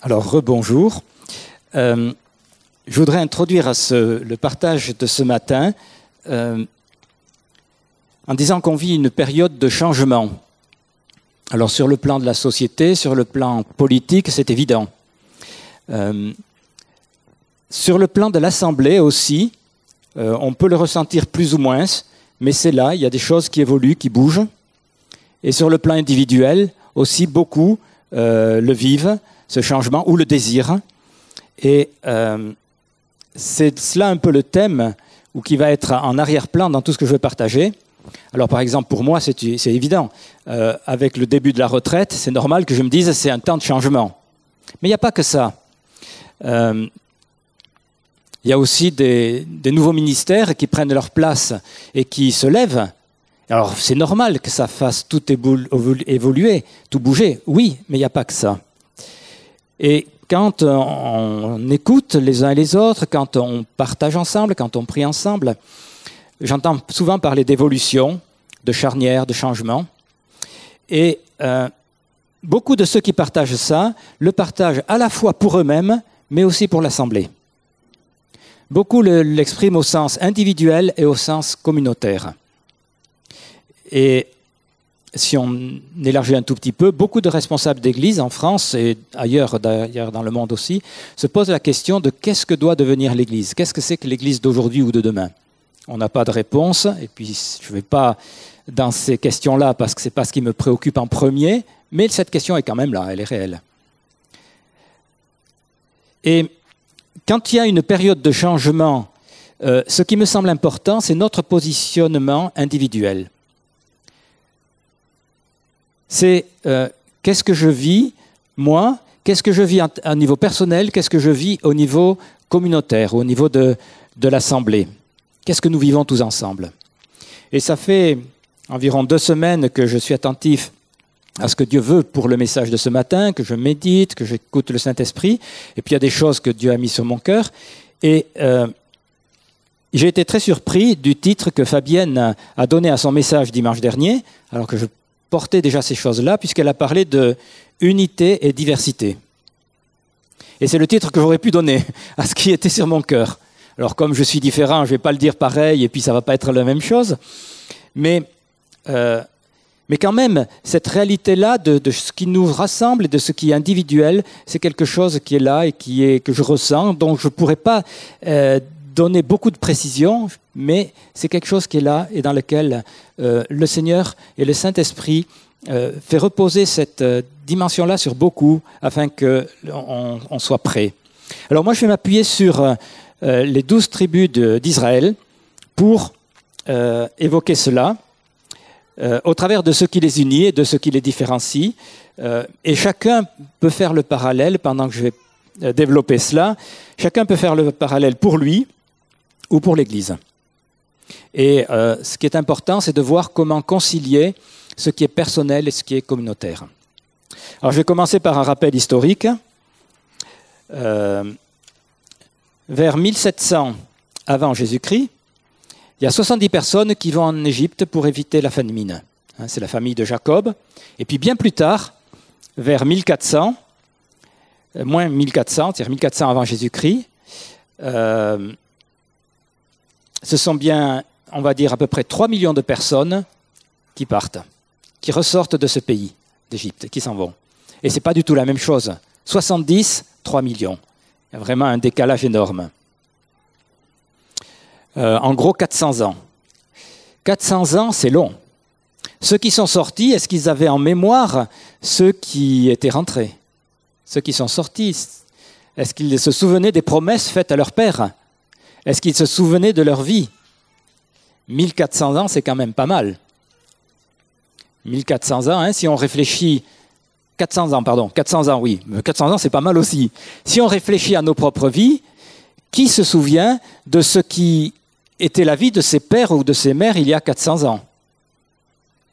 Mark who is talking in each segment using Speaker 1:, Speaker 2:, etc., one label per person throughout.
Speaker 1: Alors, rebonjour. Euh, je voudrais introduire le partage de ce matin euh, en disant qu'on vit une période de changement. Alors, sur le plan de la société, sur le plan politique, c'est évident. Euh, sur le plan de l'Assemblée aussi, on peut le ressentir plus ou moins, mais c'est là, il y a des choses qui évoluent, qui bougent. Et sur le plan individuel, aussi beaucoup le vivent, ce changement, ou le désirent. Et euh, c'est cela un peu le thème ou qui va être en arrière-plan dans tout ce que je veux partager. Alors par exemple, pour moi, c'est évident. Euh, avec le début de la retraite, c'est normal que je me dise c'est un temps de changement. Mais il n'y a pas que ça. Euh, il y a aussi des, nouveaux ministères qui prennent leur place et qui se lèvent. Alors c'est normal que ça fasse tout évoluer, tout bouger. Oui, mais il n'y a pas que ça. Et quand on écoute les uns et les autres, quand on partage ensemble, quand on prie ensemble, j'entends souvent parler d'évolution, de charnière, de changement. Et euh, beaucoup de ceux qui partagent ça le partagent à la fois pour eux-mêmes, mais aussi pour l'Assemblée. Beaucoup l'expriment au sens individuel et au sens communautaire. Et si on élargit un tout petit peu, beaucoup de responsables d'église en France et ailleurs, dans le monde aussi, se posent la question de qu'est-ce que doit devenir l'église? Qu'est-ce que c'est que l'église d'aujourd'hui ou de demain? On n'a pas de réponse, et puis je ne vais pas dans ces questions-là parce que ce n'est pas ce qui me préoccupe en premier, mais cette question est quand même là, elle est réelle. Et quand il y a une période de changement, euh, ce qui me semble important, c'est notre positionnement individuel c'est euh, qu'est-ce que je vis, moi, qu'est-ce que je vis à niveau personnel, qu'est-ce que je vis au niveau communautaire, au niveau de, de l'Assemblée? Qu'est-ce que nous vivons tous ensemble? Et ça fait environ deux semaines que je suis attentif à ce que Dieu veut pour le message de ce matin, que je médite, que j'écoute le Saint-Esprit, et puis il y a des choses que Dieu a mis sur mon cœur. Et euh, j'ai été très surpris du titre que Fabienne a donné à son message dimanche dernier, alors que je portait déjà ces choses-là, puisqu'elle a parlé de unité et diversité. Et c'est le titre que j'aurais pu donner à ce qui était sur mon cœur. Alors comme je suis différent, je ne vais pas le dire pareil, et puis ça ne va pas être la même chose. Mais, euh, mais quand même, cette réalité-là de, ce qui nous rassemble et de ce qui est individuel, c'est quelque chose qui est là et qui est, que je ressens, donc je ne pourrais pas euh, donner beaucoup de précision, mais c'est quelque chose qui est là et dans lequel euh, le Seigneur et le Saint-Esprit euh, fait reposer cette euh, dimension-là sur beaucoup afin qu'on on soit prêt. Alors moi, je vais m'appuyer sur les douze tribus d'Israël pour évoquer cela au travers de ce qui les unit et de ce qui les différencie. et chacun peut faire le parallèle pendant que je vais développer cela. Chacun peut faire le parallèle pour lui ou pour l'Église. Et euh, ce qui est important, c'est de voir comment concilier ce qui est personnel et ce qui est communautaire. Alors je vais commencer par un rappel historique. Euh, vers 1700 avant Jésus-Christ, il y a 70 personnes qui vont en Égypte pour éviter la famine. Hein, c'est la famille de Jacob. Et puis bien plus tard, vers 1400, euh, moins 1400, c'est-à-dire 1400 avant Jésus-Christ, ce sont bien, on va dire, à peu près 3 millions de personnes qui partent, qui ressortent de ce pays d'Égypte, qui s'en vont. Et ce n'est pas du tout la même chose. 70, 3 millions. Il y a vraiment un décalage énorme. Euh, en gros, 400 ans. 400 ans, c'est long. Ceux qui sont sortis, est-ce qu'ils avaient en mémoire ceux qui étaient rentrés? Ceux qui sont sortis, est-ce qu'ils se souvenaient des promesses faites à leur père? Est-ce qu'ils se souvenaient de leur vie? 1400 ans, c'est quand même pas mal. 1400 ans, hein, si on réfléchit 400 ans, pardon, 400 ans, oui, mais 400 ans, c'est pas mal aussi. Si on réfléchit à nos propres vies, qui se souvient de ce qui était la vie de ses pères ou de ses mères il y a 400 ans?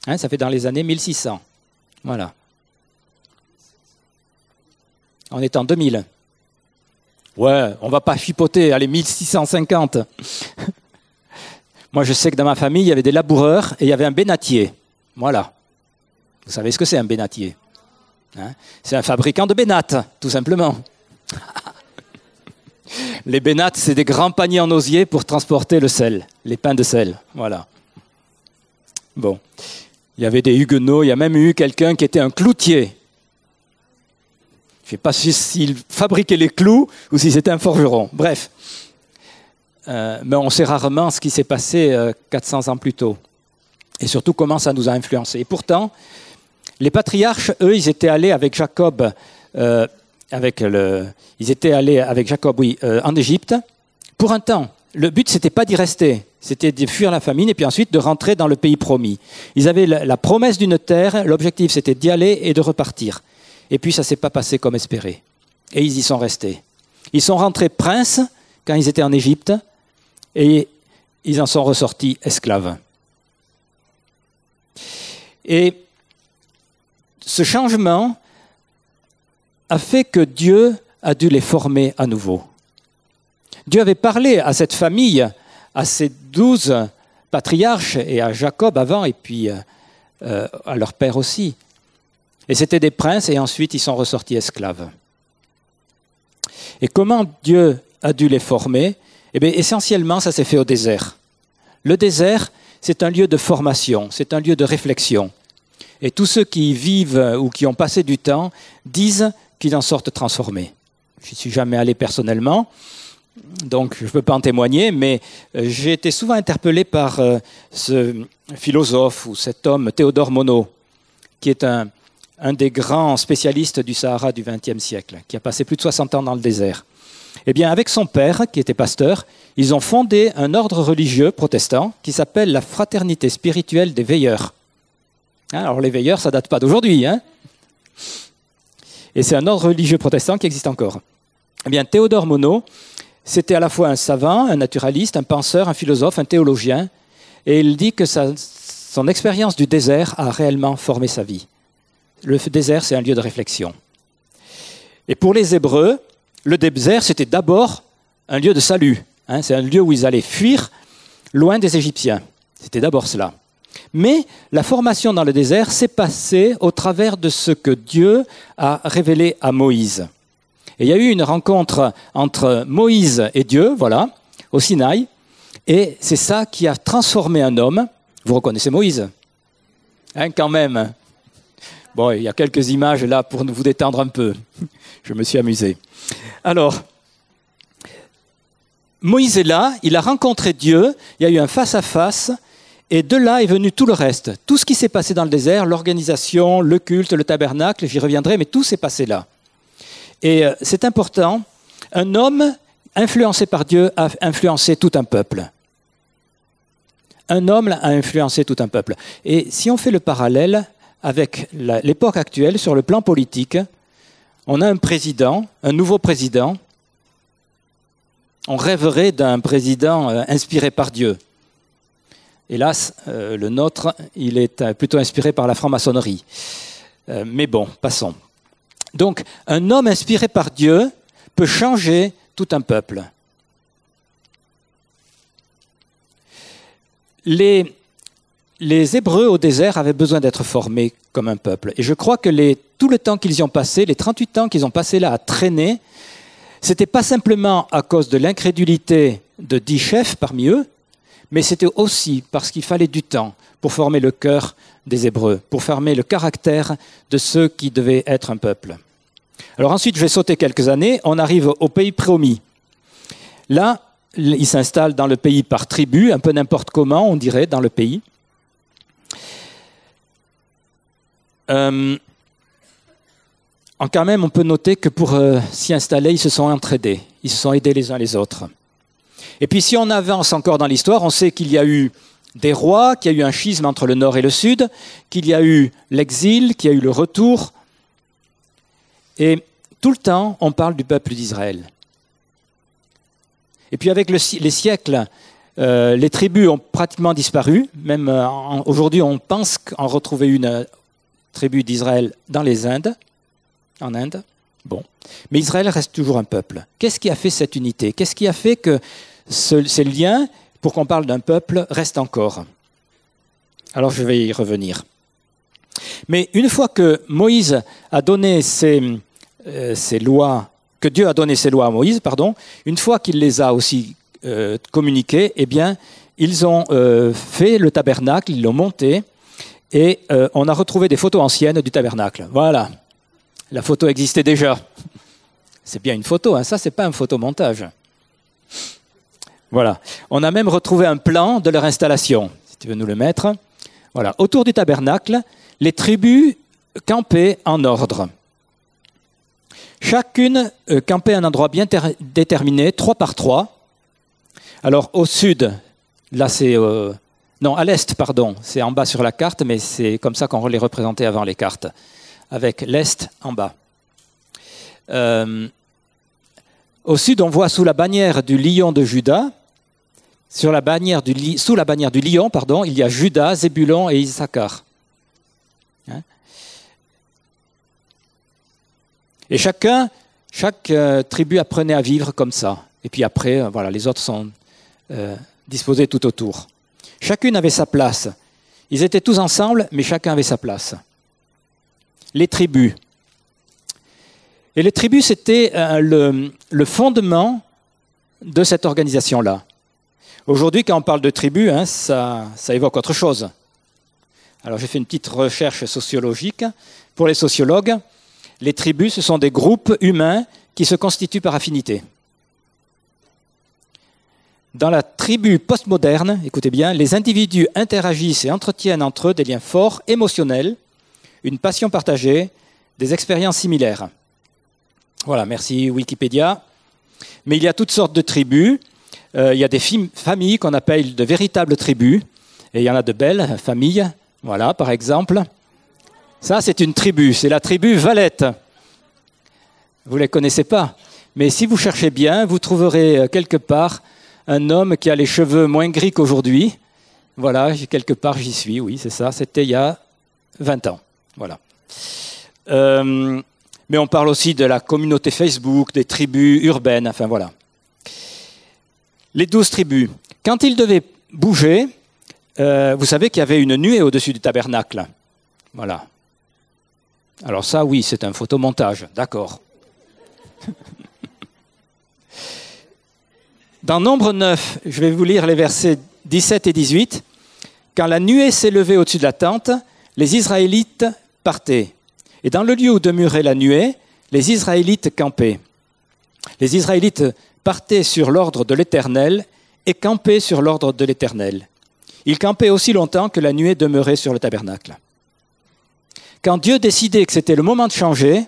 Speaker 1: Hein, Ça fait dans les années 1600. Voilà. On est en 2000. Ouais, on va pas chipoter, allez, 1650. Moi, je sais que dans ma famille, il y avait des laboureurs et il y avait un bénatier. Voilà. Vous savez ce que c'est un bénatier Hein? c'est un fabricant de bénates, tout simplement. les bénates, c'est des grands paniers en osier pour transporter le sel, les pains de sel. Voilà. Bon. Il y avait des huguenots, il y a même eu quelqu'un qui était un cloutier. Je ne sais pas s'il fabriquait les clous ou si c'était un forgeron. Bref. Euh, mais on sait rarement ce qui s'est passé 400 euh, ans plus tôt. Et surtout comment ça nous a influencé. Et pourtant, les patriarches, eux, ils étaient allés avec Jacob, euh, avec le, ils étaient allés avec Jacob, oui, en Égypte pour un temps. Le but, c'était pas d'y rester, c'était de fuir la famine et puis ensuite de rentrer dans le pays promis. Ils avaient la, promesse d'une terre, l'objectif c'était d'y aller et de repartir. Et puis ça s'est pas passé comme espéré. Et ils y sont restés. Ils sont rentrés princes quand ils étaient en Égypte et ils en sont ressortis esclaves. Et ce changement a fait que Dieu a dû les former à nouveau. Dieu avait parlé à cette famille, à ces douze patriarches et à Jacob avant, et puis euh, euh, à leur père aussi. Et c'était des princes, et ensuite ils sont ressortis esclaves. Et comment Dieu a dû les former? Eh bien, essentiellement, ça s'est fait au désert. Le désert, c'est un lieu de formation, c'est un lieu de réflexion. Et tous ceux qui y vivent ou qui ont passé du temps disent qu'ils en sortent transformés. Je ne suis jamais allé personnellement, donc je ne peux pas en témoigner, mais euh, j'ai été souvent interpellé par euh, ce philosophe ou cet homme, Théodore Monod, qui est un, des grands spécialistes du Sahara du XXe siècle, qui a passé plus de 60 ans dans le désert. Eh bien, avec son père, qui était pasteur, ils ont fondé un ordre religieux protestant qui s'appelle la Fraternité spirituelle des veilleurs. Hein, alors les veilleurs, ça date pas d'aujourd'hui, hein Et c'est un ordre religieux protestant qui existe encore. Eh bien, Théodore Monod c'était à la fois un savant, un naturaliste, un penseur, un philosophe, un théologien, et il dit que son expérience du désert a réellement formé sa vie. Le désert, c'est un lieu de réflexion. Et pour les Hébreux, le désert, c'était d'abord un lieu de salut. Hein. c'est un lieu où ils allaient fuir loin des Égyptiens. C'était d'abord cela. Mais la formation dans le désert s'est passée au travers de ce que Dieu a révélé à Moïse. Et il y a eu une rencontre entre Moïse et Dieu, voilà, au Sinaï, et c'est ça qui a transformé un homme. Vous reconnaissez Moïse Hein, quand même. Bon, il y a quelques images là pour vous détendre un peu. Je me suis amusé. Alors, Moïse est là, il a rencontré Dieu, il y a eu un face-à-face, et de là est venu tout le reste. Tout ce qui s'est passé dans le désert, l'organisation, le culte, le tabernacle, j'y reviendrai, mais tout s'est passé là. Et euh, c'est important, un homme influencé par Dieu a influencé tout un peuple. Un homme a influencé tout un peuple. Et si on fait le parallèle avec l'époque actuelle sur le plan politique, on a un président, un nouveau président. On rêverait d'un président euh, inspiré par Dieu. Hélas, euh, le nôtre, il est plutôt inspiré par la franc-maçonnerie. Mais bon, passons. Donc, un homme inspiré par Dieu peut changer tout un peuple. Les, Hébreux au désert avaient besoin d'être formés comme un peuple. Et je crois que tout le temps qu'ils y ont passé, les 38 ans qu'ils ont passé là à traîner, c'était pas simplement à cause de l'incrédulité de dix chefs parmi eux, mais c'était aussi parce qu'il fallait du temps pour former le cœur des Hébreux, pour former le caractère de ceux qui devaient être un peuple. Alors ensuite, je vais sauter quelques années, on arrive au pays promis. Là, ils s'installent dans le pays par tribu, un peu n'importe comment, on dirait, dans le pays. Euh, en quand même, on peut noter que pour euh, s'y installer, ils se sont entraidés, ils se sont aidés les uns les autres. Et puis si on avance encore dans l'histoire, on sait qu'il y a eu des rois, qu'il y a eu un schisme entre le nord et le sud, qu'il y a eu l'exil, qu'il y a eu le retour. Et tout le temps, on parle du peuple d'Israël. Et puis avec les siècles, euh, les tribus ont pratiquement disparu. Même euh, aujourd'hui, on pense qu'en retrouver une tribu d'Israël dans les Indes, en Inde. Bon. Mais Israël reste toujours un peuple. Qu'est-ce qui a fait cette unité? Qu'est-ce qui a fait que ces liens, pour qu'on parle d'un peuple, restent encore? Alors je vais y revenir. Mais une fois que Moïse a donné ses, euh, lois, que Dieu a donné ses lois à Moïse, pardon, une fois qu'il les a aussi euh, communiquées, eh bien, ils ont euh, fait le tabernacle, ils l'ont monté, et on a retrouvé des photos anciennes du tabernacle. Voilà, la photo existait déjà. C'est bien une photo, hein. ça c'est pas un photomontage. Voilà. On a même retrouvé un plan de leur installation, si tu veux nous le mettre. Voilà. Autour du tabernacle, les tribus campaient en ordre. Chacune euh, campait à un endroit bien déterminé, trois par trois. Alors au sud, là c'est... Euh, non, à l'est, pardon, c'est en bas sur la carte, mais c'est comme ça qu'on les représentait avant les cartes, avec l'est en bas. Euh, au sud, on voit sous la bannière du lion de du, sous la bannière du lion, pardon, il y a Judas, Zébulon et Issachar. Hein? Et chacun, chaque euh, tribu apprenait à vivre comme ça. Et puis après, euh, voilà, les autres sont disposés tout autour. Chacune avait sa place. Ils étaient tous ensemble, mais chacun avait sa place. Les tribus. Et les tribus, c'était le, le fondement de cette organisation-là. Aujourd'hui, quand on parle de tribus, hein, ça, évoque autre chose. Alors j'ai fait une petite recherche sociologique. Pour les sociologues, les tribus, ce sont des groupes humains qui se constituent par affinité. Dans la tribu postmoderne, écoutez bien, les individus interagissent et entretiennent entre eux des liens forts, émotionnels, une passion partagée, des expériences similaires. Voilà, merci Wikipédia. Mais il y a toutes sortes de tribus. Euh, il y a des familles qu'on appelle de véritables tribus, et il y en a de belles familles. Voilà, par exemple. Ça, c'est une tribu, c'est la tribu Valette. Vous ne les connaissez pas, mais si vous cherchez bien, vous trouverez euh, quelque part un homme qui a les cheveux moins gris qu'aujourd'hui. Voilà, quelque part j'y suis, oui, c'est ça. C'était il y a 20 ans. Voilà. Euh, mais on parle aussi de la communauté Facebook, des tribus urbaines, enfin voilà les douze tribus. Quand ils devaient bouger, euh, vous savez qu'il y avait une nuée au-dessus du tabernacle. Voilà. Alors ça, oui, c'est un photomontage, d'accord. Dans Nombre 9, je vais vous lire les versets 17 et 18. Quand la nuée s'est levée au-dessus de la tente, les Israélites partaient. Et dans le lieu où demeurait la nuée, les Israélites campaient. Les Israélites partaient sur l'ordre de l'Éternel et campaient sur l'ordre de l'Éternel. Ils campaient aussi longtemps que la nuée demeurait sur le tabernacle. Quand Dieu décidait que c'était le moment de changer,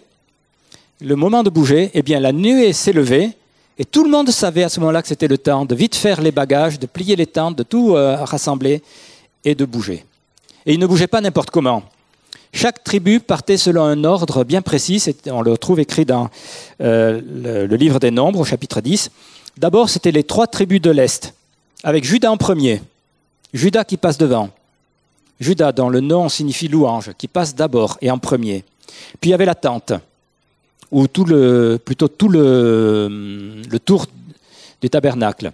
Speaker 1: le moment de bouger, eh bien la nuée s'est levée et tout le monde savait à ce moment-là que c'était le temps de vite faire les bagages, de plier les tentes, de tout euh, rassembler et de bouger. Et ils ne bougeaient pas n'importe comment. Chaque tribu partait selon un ordre bien précis, on le trouve écrit dans euh, le, livre des Nombres au chapitre 10. D'abord, c'était les trois tribus de l'Est, avec Judas en premier, Judas qui passe devant, Judas dont le nom signifie louange, qui passe d'abord et en premier. Puis il y avait la tente, ou tout le, plutôt tout le, tour du tabernacle.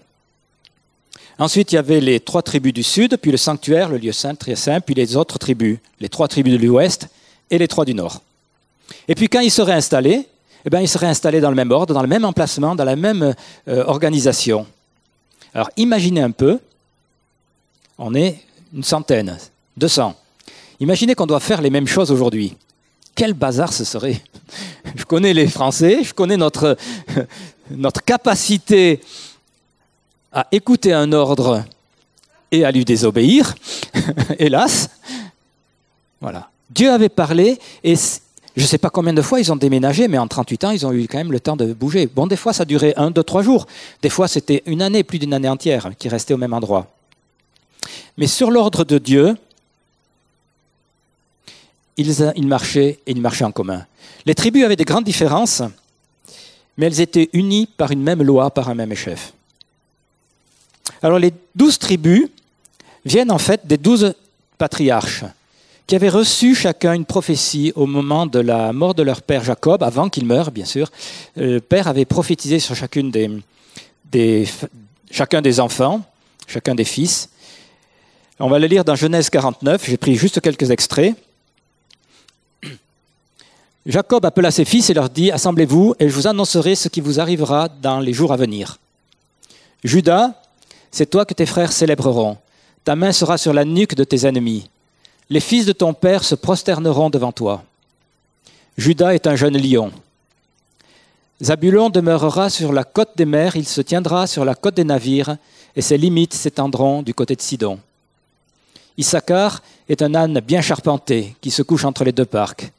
Speaker 1: Ensuite, il y avait les trois tribus du sud, puis le sanctuaire, le lieu saint, très saint, puis les autres tribus, les trois tribus de l'ouest et les trois du nord. Et puis quand ils seraient installés, eh bien, ils seraient installés dans le même ordre, dans le même emplacement, dans la même euh, organisation. Alors imaginez un peu, on est une centaine, 200. Imaginez qu'on doit faire les mêmes choses aujourd'hui. Quel bazar ce serait? Je connais les Français, je connais notre, capacité à écouter un ordre et à lui désobéir, hélas. Voilà. Dieu avait parlé et je ne sais pas combien de fois ils ont déménagé, mais en 38 ans, ils ont eu quand même le temps de bouger. Bon, des fois, ça durait un, deux, trois jours. Des fois, c'était une année, plus d'une année entière, qui restait au même endroit. Mais sur l'ordre de Dieu, ils, marchaient et ils marchaient en commun. Les tribus avaient des grandes différences, mais elles étaient unies par une même loi, par un même chef. Alors les douze tribus viennent en fait des douze patriarches qui avaient reçu chacun une prophétie au moment de la mort de leur père Jacob, avant qu'il meure, bien sûr. Le père avait prophétisé sur chacune des, chacun des enfants, chacun des fils. On va le lire dans Genèse 49, j'ai pris juste quelques extraits. Jacob appela ses fils et leur dit, Assemblez-vous et je vous annoncerai ce qui vous arrivera dans les jours à venir. Judas, c'est toi que tes frères célébreront. Ta main sera sur la nuque de tes ennemis. Les fils de ton père se prosterneront devant toi. Judas est un jeune lion. Zabulon demeurera sur la côte des mers, il se tiendra sur la côte des navires, et ses limites s'étendront du côté de Sidon. Issachar est un âne bien charpenté qui se couche entre les deux parcs.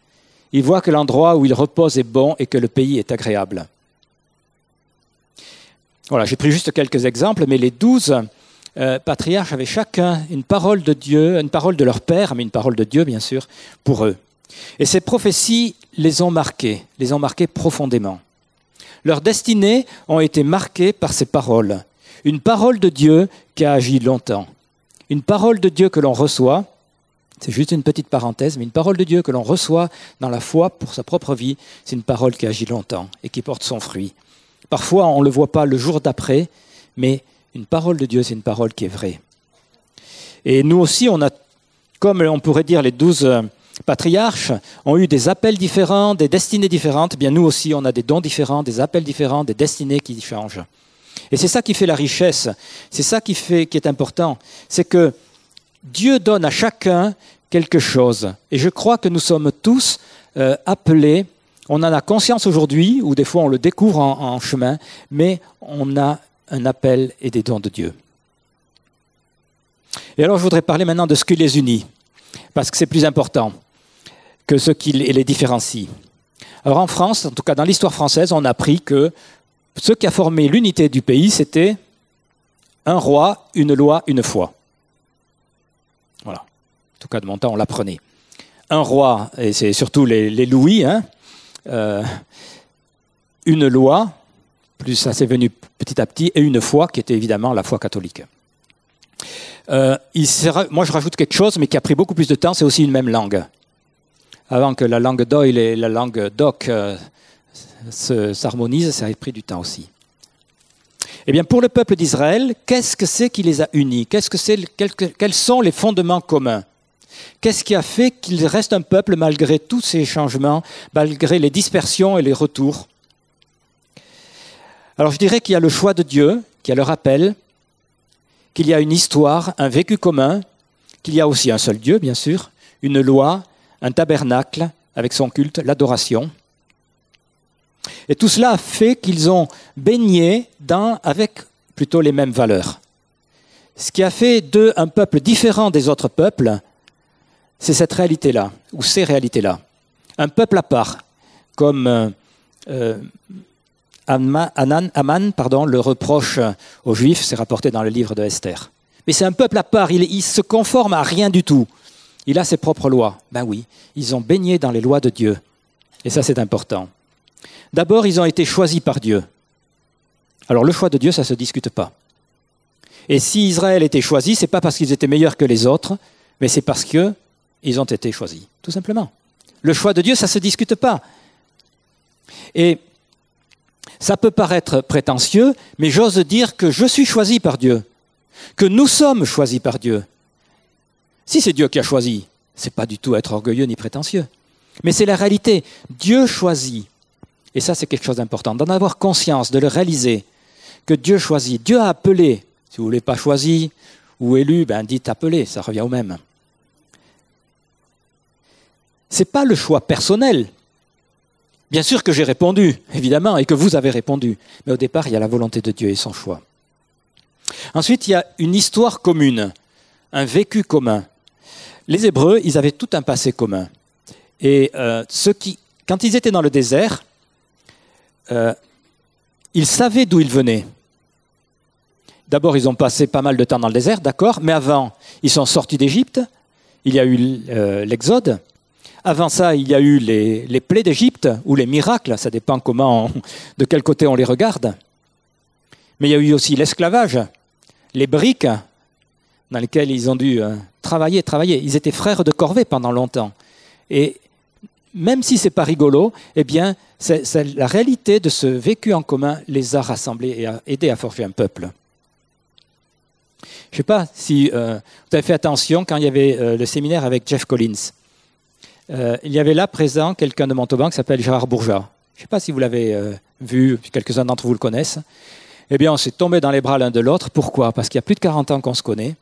Speaker 1: Il voit que l'endroit où il repose est bon et que le pays est agréable. Voilà, j'ai pris juste quelques exemples, mais les douze euh, patriarches avaient chacun une parole de Dieu, une parole de leur père, mais une parole de Dieu, bien sûr, pour eux. Et ces prophéties les ont marqués, les ont marqués profondément. Leurs destinées ont été marquées par ces paroles. Une parole de Dieu qui a agi longtemps. Une parole de Dieu que l'on reçoit, c'est juste une petite parenthèse, mais une parole de Dieu que l'on reçoit dans la foi pour sa propre vie, c'est une parole qui agit longtemps et qui porte son fruit. Parfois, on ne le voit pas le jour d'après, mais une parole de Dieu, c'est une parole qui est vraie. Et nous aussi, on a, comme on pourrait dire les douze euh, patriarches, ont eu des appels différents, des destinées différentes. Eh bien, nous aussi, on a des dons différents, des appels différents, des destinées qui changent. Et c'est ça qui fait la richesse. C'est ça qui, fait, qui est important. C'est que Dieu donne à chacun quelque chose. Et je crois que nous sommes tous euh, appelés, on en a conscience aujourd'hui, ou des fois on le découvre en, chemin, mais on a un appel et des dons de Dieu. Et alors je voudrais parler maintenant de ce qui les unit, parce que c'est plus important que ce qui les différencie. Alors en France, en tout cas dans l'histoire française, on a appris que ce qui a formé l'unité du pays, c'était un roi, une loi, une foi. En tout cas, de mon temps, on l'apprenait. Un roi, et c'est surtout les, louis, hein, euh, une loi, plus ça s'est venu petit à petit, et une foi qui était évidemment la foi catholique. Euh, moi, je rajoute quelque chose, mais qui a pris beaucoup plus de temps, c'est aussi une même langue. Avant que la langue d'Oil et la langue d'Oc euh, s'harmonisent, ça a pris du temps aussi. Eh bien, pour le peuple d'Israël, qu'est-ce que c'est qui les a unis? Quels sont les fondements communs? Qu'est-ce qui a fait qu'ils restent un peuple malgré tous ces changements, malgré les dispersions et les retours? Alors, je dirais qu'il y a le choix de Dieu, qu'il y a le rappel, qu'il y a une histoire, un vécu commun, qu'il y a aussi un seul Dieu, bien sûr, une loi, un tabernacle avec son culte, l'adoration. Et tout cela a fait qu'ils ont baigné dans, avec plutôt les mêmes valeurs. Ce qui a fait d'eux un peuple différent des autres peuples, c'est cette réalité-là, ou ces réalités-là. Un peuple à part, comme euh, euh Aman, pardon, le reproche aux Juifs, c'est rapporté dans le livre de Esther. Mais c'est un peuple à part, il, se conforme à rien du tout. Il a ses propres lois. Ben oui, ils ont baigné dans les lois de Dieu. Et ça, c'est important. D'abord, ils ont été choisis par Dieu. Alors le choix de Dieu, ça ne se discute pas. Et si Israël était choisi, ce n'est pas parce qu'ils étaient meilleurs que les autres, mais c'est parce qu'ils ont été choisis, tout simplement. Le choix de Dieu, ça ne se discute pas. Et ça peut paraître prétentieux, mais j'ose dire que je suis choisi par Dieu, que nous sommes choisis par Dieu. Si c'est Dieu qui a choisi, ce n'est pas du tout être orgueilleux ni prétentieux. Mais c'est la réalité. Dieu choisit. Et ça, c'est quelque chose d'important, d'en avoir conscience, de le réaliser, que Dieu choisit. Dieu a appelé. Si vous ne voulez pas choisi ou élu, ben dites appelé, ça revient au même. Ce n'est pas le choix personnel. Bien sûr que j'ai répondu, évidemment, et que vous avez répondu. Mais au départ, il y a la volonté de Dieu et son choix. Ensuite, il y a une histoire commune, un vécu commun. Les Hébreux, ils avaient tout un passé commun. Et euh, qui, quand ils étaient dans le désert, euh, ils savaient d'où ils venaient. D'abord, ils ont passé pas mal de temps dans le désert, d'accord, mais avant, ils sont sortis d'Égypte, il y a eu euh, l'Exode. Avant ça, il y a eu les, plaies d'Égypte, ou les miracles, ça dépend comment de quel côté on les regarde. Mais il y a eu aussi l'esclavage, les briques dans lesquelles ils ont dû euh, travailler, travailler. Ils étaient frères de corvée pendant longtemps. Et même si c'est pas rigolo, eh bien, la réalité de ce vécu en commun les a rassemblés et a aidé à forger un peuple. Je ne sais pas si euh, vous avez fait attention quand il y avait euh, le séminaire avec Jeff Collins. Euh, il y avait là présent quelqu'un de Montauban qui s'appelle Gérard Bourgeat. Je ne sais pas si vous l'avez euh, vu, quelques-uns d'entre vous le connaissent. Eh bien, on s'est tombé dans les bras l'un de l'autre. Pourquoi? Parce qu'il y a plus de 40 ans qu'on se connaît,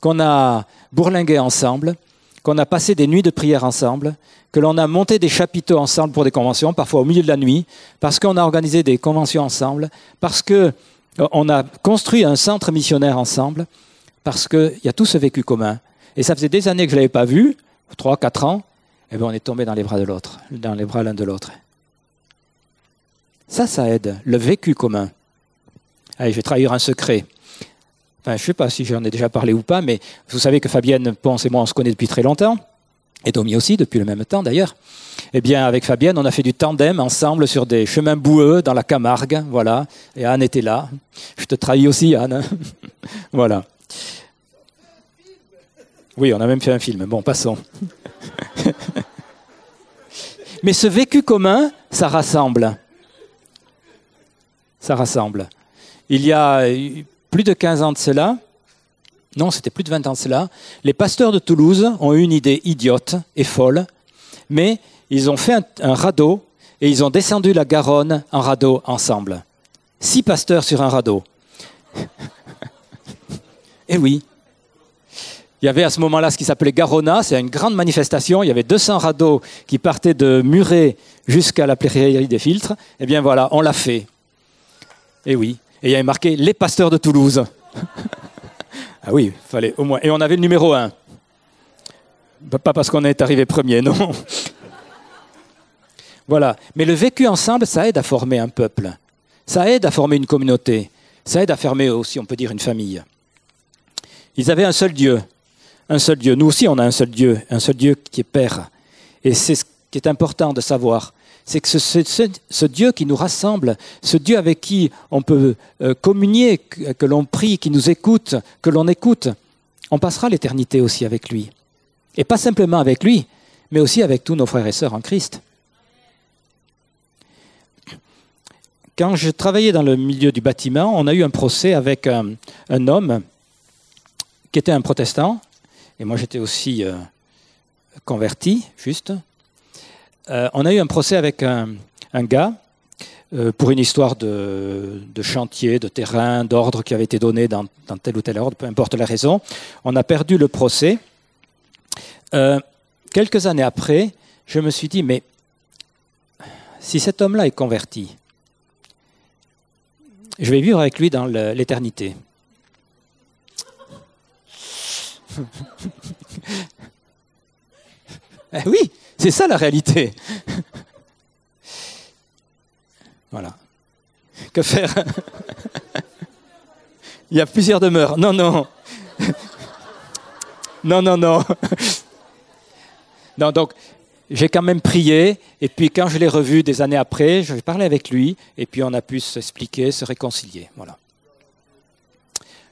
Speaker 1: qu'on a bourlingué ensemble, qu'on a passé des nuits de prière ensemble, que l'on a monté des chapiteaux ensemble pour des conventions, parfois au milieu de la nuit, parce qu'on a organisé des conventions ensemble, parce qu'on euh, a construit un centre missionnaire ensemble, parce qu'il y a tout ce vécu commun. Et ça faisait des années que je ne l'avais pas vu, trois, quatre ans, et eh bien on est tombé dans les bras de l'autre, dans les bras l'un de l'autre. Ça, ça aide, le vécu commun. Allez, je vais trahir un secret. Je ne sais pas si j'en ai déjà parlé ou pas, mais vous savez que Fabienne Ponce et moi, on se connaît depuis très longtemps, et Domi aussi, depuis le même temps d'ailleurs. Eh bien, avec Fabienne, on a fait du tandem ensemble sur des chemins boueux dans la Camargue, voilà. Et Anne était là. Je te trahis aussi, Anne. voilà. Oui, on a même fait un film. Bon, passons. Mais ce vécu commun, ça rassemble. Ça rassemble. Il y a plus de 15 ans de cela, non, c'était plus de 20 ans de cela, les pasteurs de Toulouse ont eu une idée idiote et folle, mais ils ont fait un, un radeau et ils ont descendu la Garonne en radeau ensemble. Six pasteurs sur un radeau. eh oui, il y avait à ce moment-là ce qui s'appelait Garona, c'est une grande manifestation. Il y avait 200 radeaux qui partaient de Muret jusqu'à la prairie des filtres. Eh bien voilà, on l'a fait. Et eh oui. Et il y avait marqué les pasteurs de Toulouse. ah oui, fallait au moins. Et on avait le numéro 1. Pas parce qu'on est arrivé premier, non. voilà. Mais le vécu ensemble, ça aide à former un peuple. Ça aide à former une communauté. Ça aide à former aussi, on peut dire, une famille. Ils avaient un seul Dieu, un seul Dieu. Nous aussi, on a un seul Dieu, un seul Dieu qui est Père. Et c'est ce qui est important de savoir. C'est que ce, Dieu qui nous rassemble, ce Dieu avec qui on peut euh, communier, que, l'on prie, qui nous écoute, que l'on écoute, on passera l'éternité aussi avec lui. Et pas simplement avec lui, mais aussi avec tous nos frères et sœurs en Christ. Quand je travaillais dans le milieu du bâtiment, on a eu un procès avec un, un homme qui était un protestant et moi j'étais aussi euh, converti, juste. Euh, on a eu un procès avec un, gars euh, pour une histoire de, chantier, de terrain, d'ordre qui avait été donné dans, tel ou tel ordre, peu importe la raison. On a perdu le procès. quelques années après, je me suis dit, mais si cet homme-là est converti, je vais vivre avec lui dans l'éternité. Eh oui, c'est ça la réalité. voilà. Que faire? Il y a plusieurs demeures. Non, non. non, non, non. non, donc j'ai quand même prié, et puis quand je l'ai revu des années après, je parlé avec lui, et puis on a pu s'expliquer, se réconcilier. Voilà.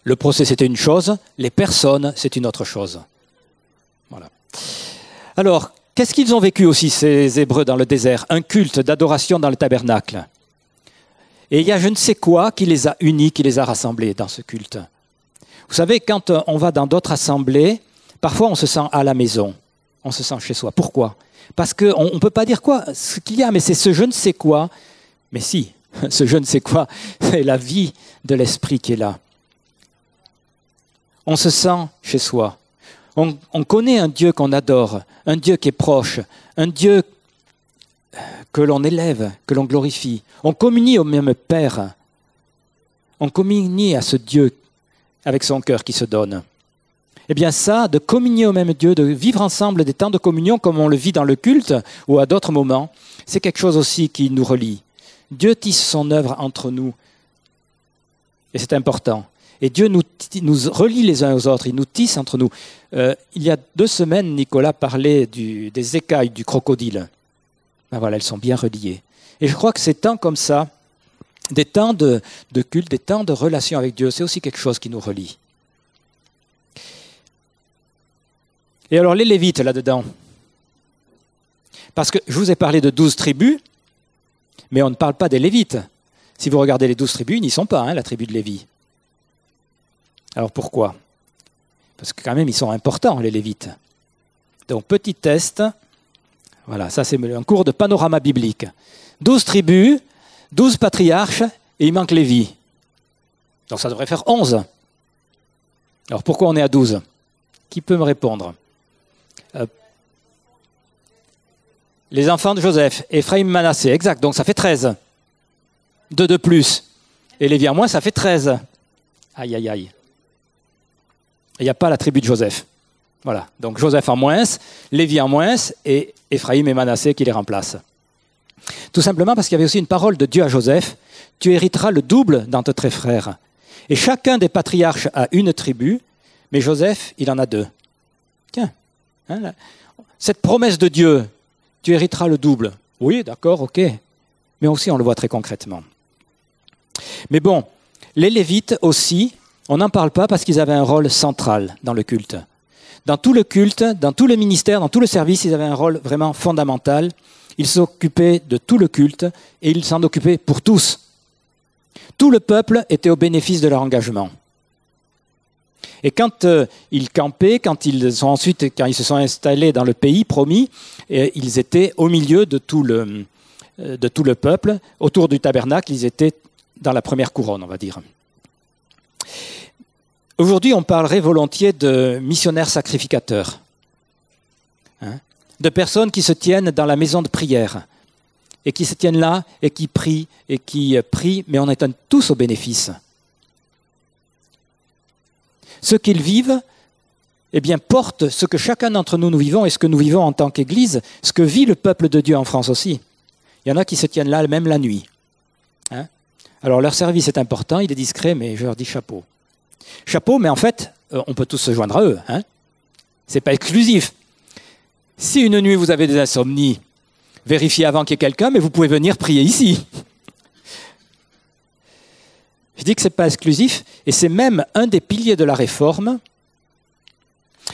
Speaker 1: Le procès, c'était une chose, les personnes, c'est une autre chose. Voilà. Alors, qu'est-ce qu'ils ont vécu aussi, ces Hébreux, dans le désert? Un culte d'adoration dans le tabernacle. Et il y a je ne sais quoi qui les a unis, qui les a rassemblés dans ce culte. Vous savez, quand on va dans d'autres assemblées, parfois on se sent à la maison, on se sent chez soi. Pourquoi? Parce qu'on ne peut pas dire quoi, ce qu'il y a, mais c'est ce je ne sais quoi. Mais si, ce je ne sais quoi, c'est la vie de l'esprit qui est là on se sent chez soi. On, connaît un Dieu qu'on adore, un Dieu qui est proche, un Dieu que l'on élève, que l'on glorifie. On communie au même Père. On communie à ce Dieu avec son cœur qui se donne. Eh bien ça, de communier au même Dieu, de vivre ensemble des temps de communion comme on le vit dans le culte ou à d'autres moments, c'est quelque chose aussi qui nous relie. Dieu tisse son œuvre entre nous. Et c'est important. Et Dieu nous, relie les uns aux autres, il nous tisse entre nous. Euh, il y a deux semaines, Nicolas parlait des écailles du crocodile. Ben voilà, elles sont bien reliées. Et je crois que ces temps comme ça, des temps de, culte, des temps de relation avec Dieu, c'est aussi quelque chose qui nous relie. Et alors les Lévites là-dedans Parce que je vous ai parlé de douze tribus, mais on ne parle pas des Lévites. Si vous regardez les douze tribus, ils n'y sont pas, hein, la tribu de Lévi. Alors pourquoi? Parce que quand même, ils sont importants, les Lévites. Donc petit test, Voilà, ça c'est un cours de panorama biblique. Douze tribus, douze patriarches, et il manque Lévi. Donc ça devrait faire onze. Alors pourquoi on est à douze? Qui peut me répondre? Euh, Les enfants de Joseph, Ephraim, Manassé, exact, donc ça fait treize. Deux de plus. Et Lévi en moins, ça fait treize. Aïe, aïe, aïe. Il n'y a pas la tribu de Joseph. Voilà, donc Joseph en moins, Lévi en moins, et Ephraim et Manassé qui les remplacent. Tout simplement parce qu'il y avait aussi une parole de Dieu à Joseph, tu hériteras le double d'entre tes frères. Et chacun des patriarches a une tribu, mais Joseph, il en a deux. Tiens, hein, cette promesse de Dieu, tu hériteras le double. Oui, d'accord, ok. Mais aussi, on le voit très concrètement. Mais bon, les Lévites aussi, on n'en parle pas parce qu'ils avaient un rôle central dans le culte. Dans tout le culte, dans tout le ministère, dans tout le service, ils avaient un rôle vraiment fondamental. Ils s'occupaient de tout le culte et ils s'en occupaient pour tous. Tout le peuple était au bénéfice de leur engagement. Et quand euh, ils campaient, quand ils sont ensuite, quand ils se sont installés dans le pays promis, ils étaient au milieu euh, de tout le peuple, autour du tabernacle, ils étaient dans la première couronne, on va dire. Aujourd'hui, on parlerait volontiers de missionnaires sacrificateurs, hein, de personnes qui se tiennent dans la maison de prière et qui se tiennent là et qui prient et qui prient, mais on est tous au bénéfice. Ce qu'ils vivent, eh bien, porte ce que chacun d'entre nous nous vivons et ce que nous vivons en tant qu'Église, ce que vit le peuple de Dieu en France aussi. Il y en a qui se tiennent là même la nuit. Hein. Alors leur service est important, il est discret, mais je leur dis chapeau. Chapeau, mais en fait, euh, on peut tous se joindre à eux. Hein Ce n'est pas exclusif. Si une nuit vous avez des insomnies, vérifiez avant qu'il y ait quelqu'un, mais vous pouvez venir prier ici. Je dis que ce n'est pas exclusif, et c'est même un des piliers de la réforme,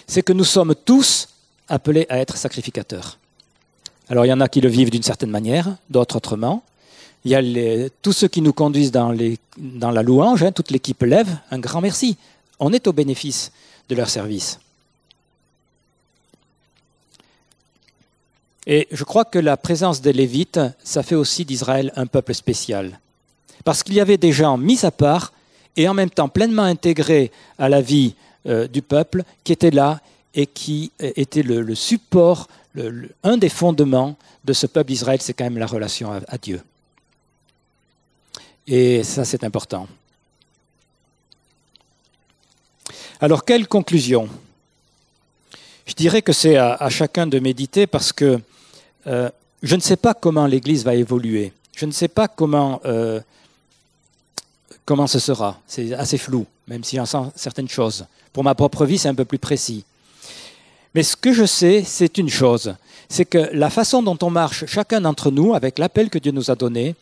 Speaker 1: c'est que nous sommes tous appelés à être sacrificateurs. Alors il y en a qui le vivent d'une certaine manière, d'autres autrement. Il y a tous ceux qui nous conduisent dans, la louange, hein, toute l'équipe lève, un grand merci. On est au bénéfice de leur service. Et je crois que la présence des Lévites, ça fait aussi d'Israël un peuple spécial. Parce qu'il y avait des gens mis à part et en même temps pleinement intégrés à la vie euh, du peuple qui étaient là et qui euh, étaient le, support, un des fondements de ce peuple d'Israël, c'est quand même la relation à Dieu. Et ça, c'est important. Alors, quelle conclusion? Je dirais que c'est à, chacun de méditer parce que euh, je ne sais pas comment l'Église va évoluer. Je ne sais pas comment, euh, comment ce sera. C'est assez flou, même si j'en sens certaines choses. Pour ma propre vie, c'est un peu plus précis. Mais ce que je sais, c'est une chose, c'est que la façon dont on marche, chacun d'entre nous, avec l'appel que Dieu nous a donné,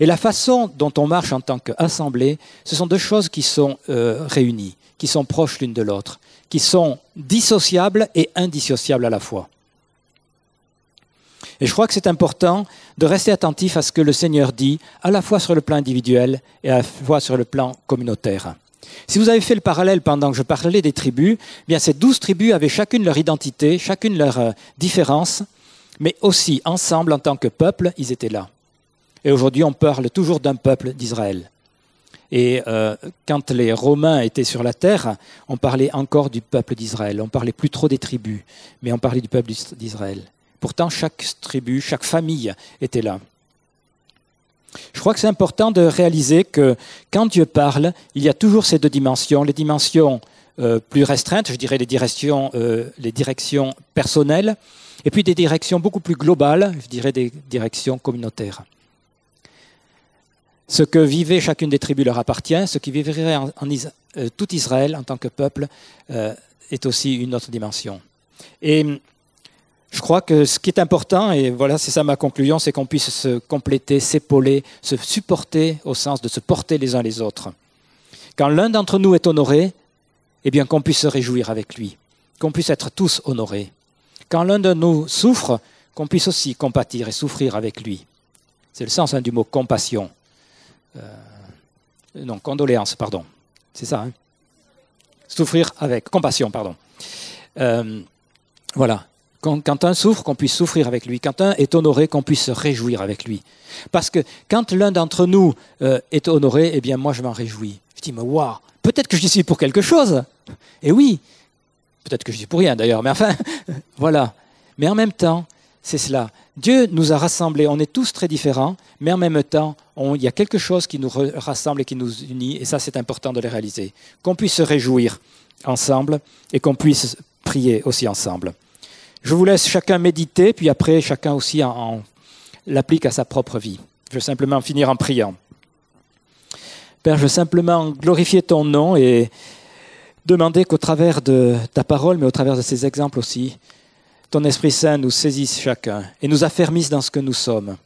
Speaker 1: et la façon dont on marche en tant qu'assemblée, ce sont deux choses qui sont euh, réunies, qui sont proches l'une de l'autre, qui sont dissociables et indissociables à la fois. Et je crois que c'est important de rester attentif à ce que le Seigneur dit, à la fois sur le plan individuel et à la fois sur le plan communautaire. Si vous avez fait le parallèle pendant que je parlais des tribus, eh bien ces douze tribus avaient chacune leur identité, chacune leur euh, différence, mais aussi ensemble en tant que peuple, ils étaient là. Et aujourd'hui, on parle toujours d'un peuple d'Israël. Et euh, quand les Romains étaient sur la terre, on parlait encore du peuple d'Israël. On parlait plus trop des tribus, mais on parlait du peuple d'Israël. Pourtant, chaque tribu, chaque famille était là. Je crois que c'est important de réaliser que quand Dieu parle, il y a toujours ces deux dimensions, les dimensions euh, plus restreintes, je dirais euh, les directions personnelles, et puis des directions beaucoup plus globales, je dirais des directions communautaires. Ce que vivait chacune des tribus leur appartient, ce qui vivrait en, euh, tout Israël en tant que peuple euh, est aussi une autre dimension. Et je crois que ce qui est important, et voilà, c'est ça ma conclusion, c'est qu'on puisse se compléter, s'épauler, se supporter au sens de se porter les uns les autres. Quand l'un d'entre nous est honoré, eh bien qu'on puisse se réjouir avec lui, qu'on puisse être tous honorés. Quand l'un de nous souffre, qu'on puisse aussi compatir et souffrir avec lui. C'est le sens hein, du mot compassion. Euh, non, condoléances, pardon. C'est ça. Hein Souffrir avec compassion, pardon. Euh, voilà, Quand, un souffre, qu'on puisse souffrir avec lui. Quand un est honoré, qu'on puisse se réjouir avec lui. Parce que quand l'un d'entre nous euh, est honoré, eh bien moi je m'en réjouis. Je dis, mais waouh, peut-être que je suis pour quelque chose. Et oui, peut-être que je suis pour rien d'ailleurs, mais enfin, voilà. Mais en même temps, c'est cela. Dieu nous a rassemblés, on est tous très différents, mais en même temps, il y a quelque chose qui nous rassemble et qui nous unit, et ça c'est important de le réaliser. Qu'on puisse se réjouir ensemble et qu'on puisse prier aussi ensemble. Je vous laisse chacun méditer, puis après chacun aussi en, l'applique à sa propre vie. Je vais simplement finir en priant. Père, je veux simplement glorifier ton nom et demander qu'au travers de ta parole, mais au travers de ces exemples aussi, ton Esprit Saint nous saisisse chacun et nous affermisse dans ce que nous sommes.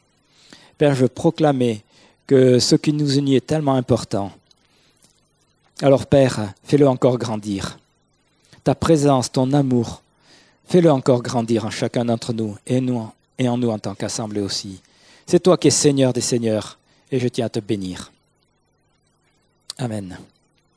Speaker 1: Père, je veux proclamer que ce qui nous unit est tellement important. Alors Père, fais-le encore grandir. Ta présence, ton amour, Fais-le encore grandir en chacun d'entre nous et, nous et en nous en tant qu'assemblée aussi. C'est toi qui es Seigneur des Seigneurs et je tiens à te bénir. Amen.